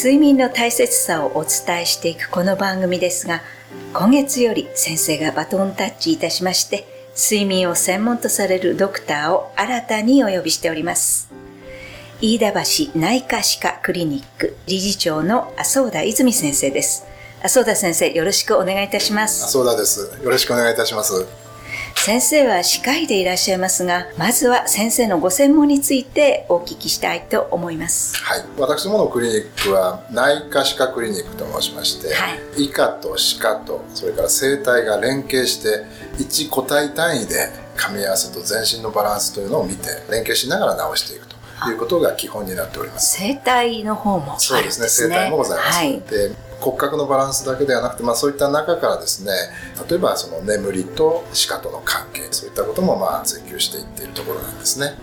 睡眠の大切さをお伝えしていくこの番組ですが今月より先生がバトンタッチいたしまして睡眠を専門とされるドクターを新たにお呼びしております。飯田橋内科歯科クリニック理事長の麻生田泉先生です。麻生田先生よろしくお願いいたします。麻生田です。よろしくお願いいたします。先生は歯科医でいらっしゃいますがまずは先生のご専門についてお聞きしたいと思います。はい。私どものクリニックは内科歯科クリニックと申しまして、はい、医科と歯科とそれから生体が連携して1個体単位で噛み合わせと全身のバランスというのを見て連携しながら治していくということが基本になっております。生体の方も、ね、そうですね。生体もございます、はい、で骨格のバランスだけではなくて、まあ、そういった中からですね例えばその眠りと鹿との関係そういったこともまあ追求していっているところなんですね。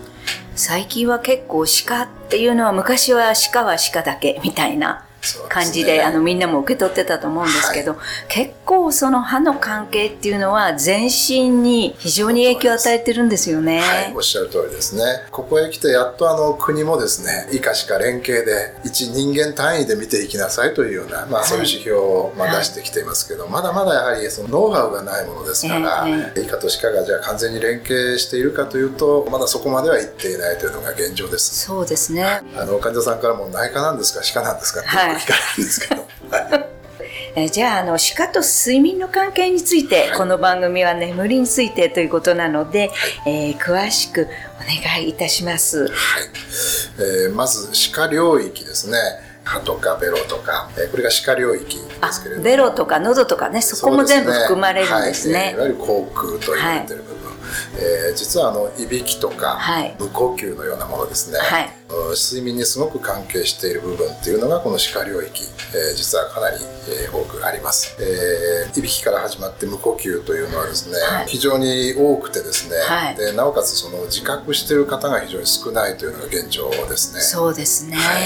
最近は結構鹿っていうのは昔は鹿は鹿だけみたいな感じで、ね、あのみんなも受け取ってたと思うんですけど、はい、結構その歯の関係っていうのは全身に非常に影響を与えてるんですよね。はい、おっしゃる通りですね。ここへ来てやっとあの国もですね、以下しか連携で一人間単位で見ていきなさいというような、まあそういう指標をまあ出してきていますけど、はい、まだまだやはりそのノウハウがないものですから、えー、以下と歯科がじゃあ完全に連携しているかというと、まだそこまではいっていないというのが現状です。そうですね。あの患者さんからも内科なんですか歯科なんですか聞かれるんですけど、えじゃああの歯科と睡眠の関係について、はい、この番組は眠りについてということなので、はい、えー、詳しくお願いいたします。はい。えー、まず歯科領域ですね。歯とかベロとか、えー、これが歯科領域ですけれども。ベロとか喉とかねそこも全部含まれるんですね、ねはい、いわゆる口腔と言われてる部分。えー、実はあのいびきとか、無呼吸のようなものですね、はい、睡眠にすごく関係している部分っていうのがこの歯科領域、えー、実はかなり、えー、多くあります、えー、いびきから始まって無呼吸というのはですね、はい、非常に多くてですね、はい、でなおかつその自覚している方が非常に少ないというのが現状ですね。そうですね、は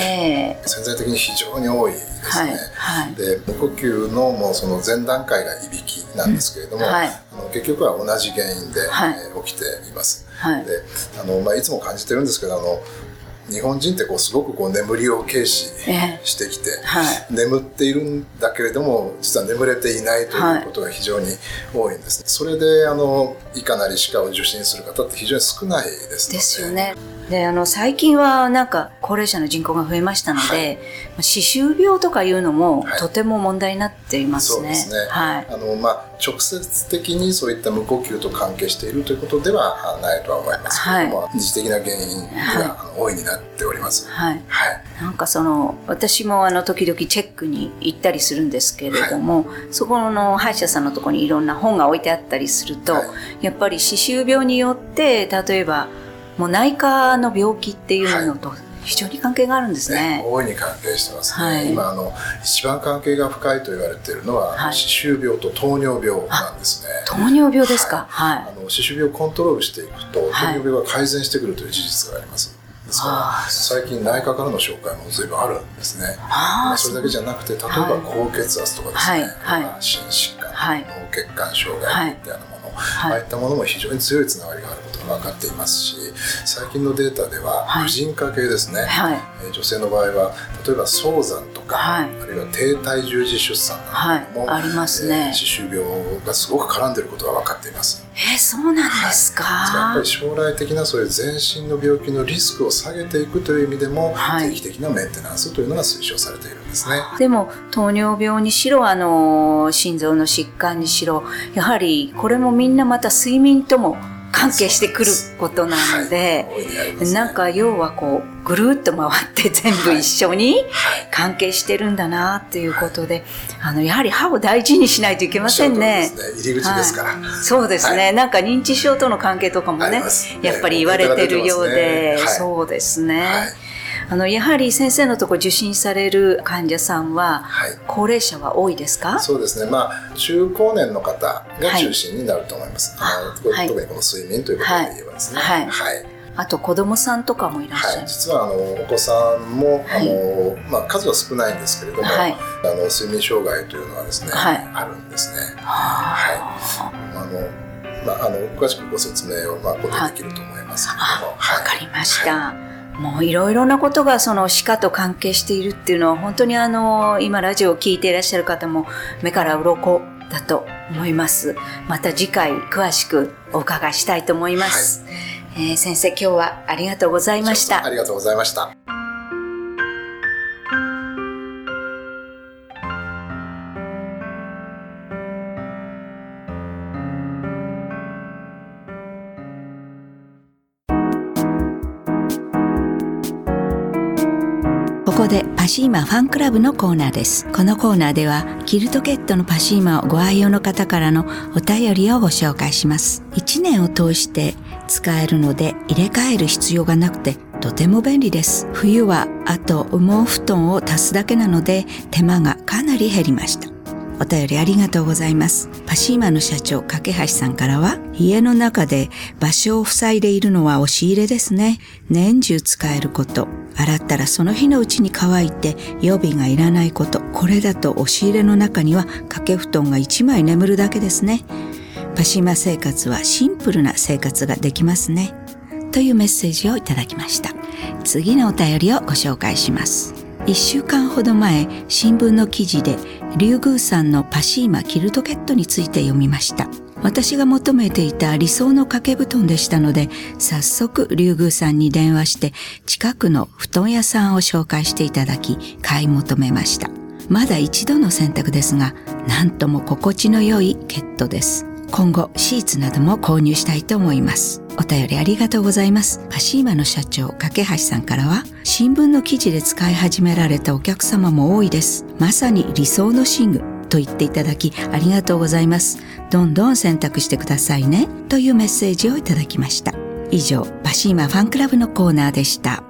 い、潜在的に非常に多いですね、で無呼吸のもうその前段階がいびきなんですけれども、うん、あの結局は同じ原因で、えー、起きています、であの、まあ、いつも感じてるんですけどあの日本人ってこうすごくこう眠りを軽視してきて、はい、眠っているんだけれども実は眠れていないということが非常に多いんです、ね、それであのいかなり歯科を受診する方って非常に少ないですですよねであの最近はなんか高齢者の人口が増えましたので、はい、歯周病とかいうのもとても問題になっていますね。はい、そうですね。はい。あのまあ直接的にそういった無呼吸と関係しているということではないとは思いますけれども、はい、二次的な原因が大いになっております。はい。はい。なんかその私もあの時々チェックに行ったりするんですけれども、はい、そこの歯医者さんのところにいろんな本が置いてあったりすると、やっぱり歯周病によって例えばもう内科の病気っていうのと非常に関係があるんですね。ね大いに関係してますね。はい、今あの一番関係が深いと言われているのは、はい、歯周病と糖尿病なんですね。糖尿病ですか？はい。あの歯周病をコントロールしていくと、糖尿病が改善してくるという事実があります。ですから最近内科からの紹介も随分あるんですね。それだけじゃなくて例えば高血圧とかですね、はい。はい、心疾患、はい、脳血管障害みたいなもの、ああいったものも非常に強いつながりがあることが分かっていますし最近のデータでは婦人科系ですね、はい、女性の場合は例えば早産とか、はい、あるいは低体重児出産なんかも、はい、ありますね、えー、歯周病がすごく絡んでいることが分かっています。えー、そうなんですか、やっぱり将来的なそういう全身の病気のリスクを下げていくという意味でも、定期的なメンテナンスというのが推奨されているんですね。でも糖尿病にしろあの心臓の疾患にしろやはりこれもみんなまた睡眠とも関係してくることなので、はいね、なんか要はこうぐるっと回って全部一緒に関係してるんだなっていうことで、あのやはり歯を大事にしないといけませんね。ね。入り口ですから、はい、そうですね、はい、なんか認知症との関係とかもね、ねやっぱり言われてるようで、そうですね。あのやはり先生のとこ受診される患者さんは、高齢者は多いですか？そうですね。まあ中高年の方が中心になると思います、はい、特にこの睡眠ということで言えばですね。はい、はい。あと子供さんとかもいらっしゃる、はい、実はあのお子さんも、あのまあ、数は少ないんですけれども、はい、あの睡眠障害というのはですね、はい、あるんですね。はい、あのまあ、あの詳しくご説明を、まあ、できると思いますけれども。わ、かりました。もういろいろなことがその歯科と関係しているっていうのは本当にあの今ラジオを聴いていらっしゃる方も目から鱗だと思います。また次回詳しくお伺いしたいと思います。はい、えー、先生今日はありがとうございました。ありがとうございました。ここでパシーマファンクラブのコーナーです。このコーナーではキルトケットのパシーマをご愛用の方からのお便りをご紹介します。1年を通して使えるので入れ替える必要がなくてとても便利です。冬はあと羽毛布団を足すだけなので手間がかなり減りました。お便りありがとうございます。パシーマの社長、架橋さんからは、家の中で場所を塞いでいるのは押し入れですね。年中使えること。洗ったらその日のうちに乾いて予備がいらないこと。これだと押し入れの中には掛け布団が1枚眠るだけですね。パシーマ生活はシンプルな生活ができますね。というメッセージをいただきました。次のお便りをご紹介します。1週間ほど前、新聞の記事でリュウグウさんのパシーマキルトケットについて読みました。私が求めていた理想の掛け布団でしたので、早速竜宮さんに電話して近くの布団屋さんを紹介していただき、買い求めました。まだ一度の選択ですが、なんとも心地の良いケットです。今後シーツなども購入したいと思います。お便りありがとうございます。パシーマの社長、架橋さんからは、新聞の記事で使い始められたお客様も多いです。まさに理想の寝具と言っていただきありがとうございます。どんどん選択してくださいね。というメッセージをいただきました。以上、パシーマファンクラブのコーナーでした。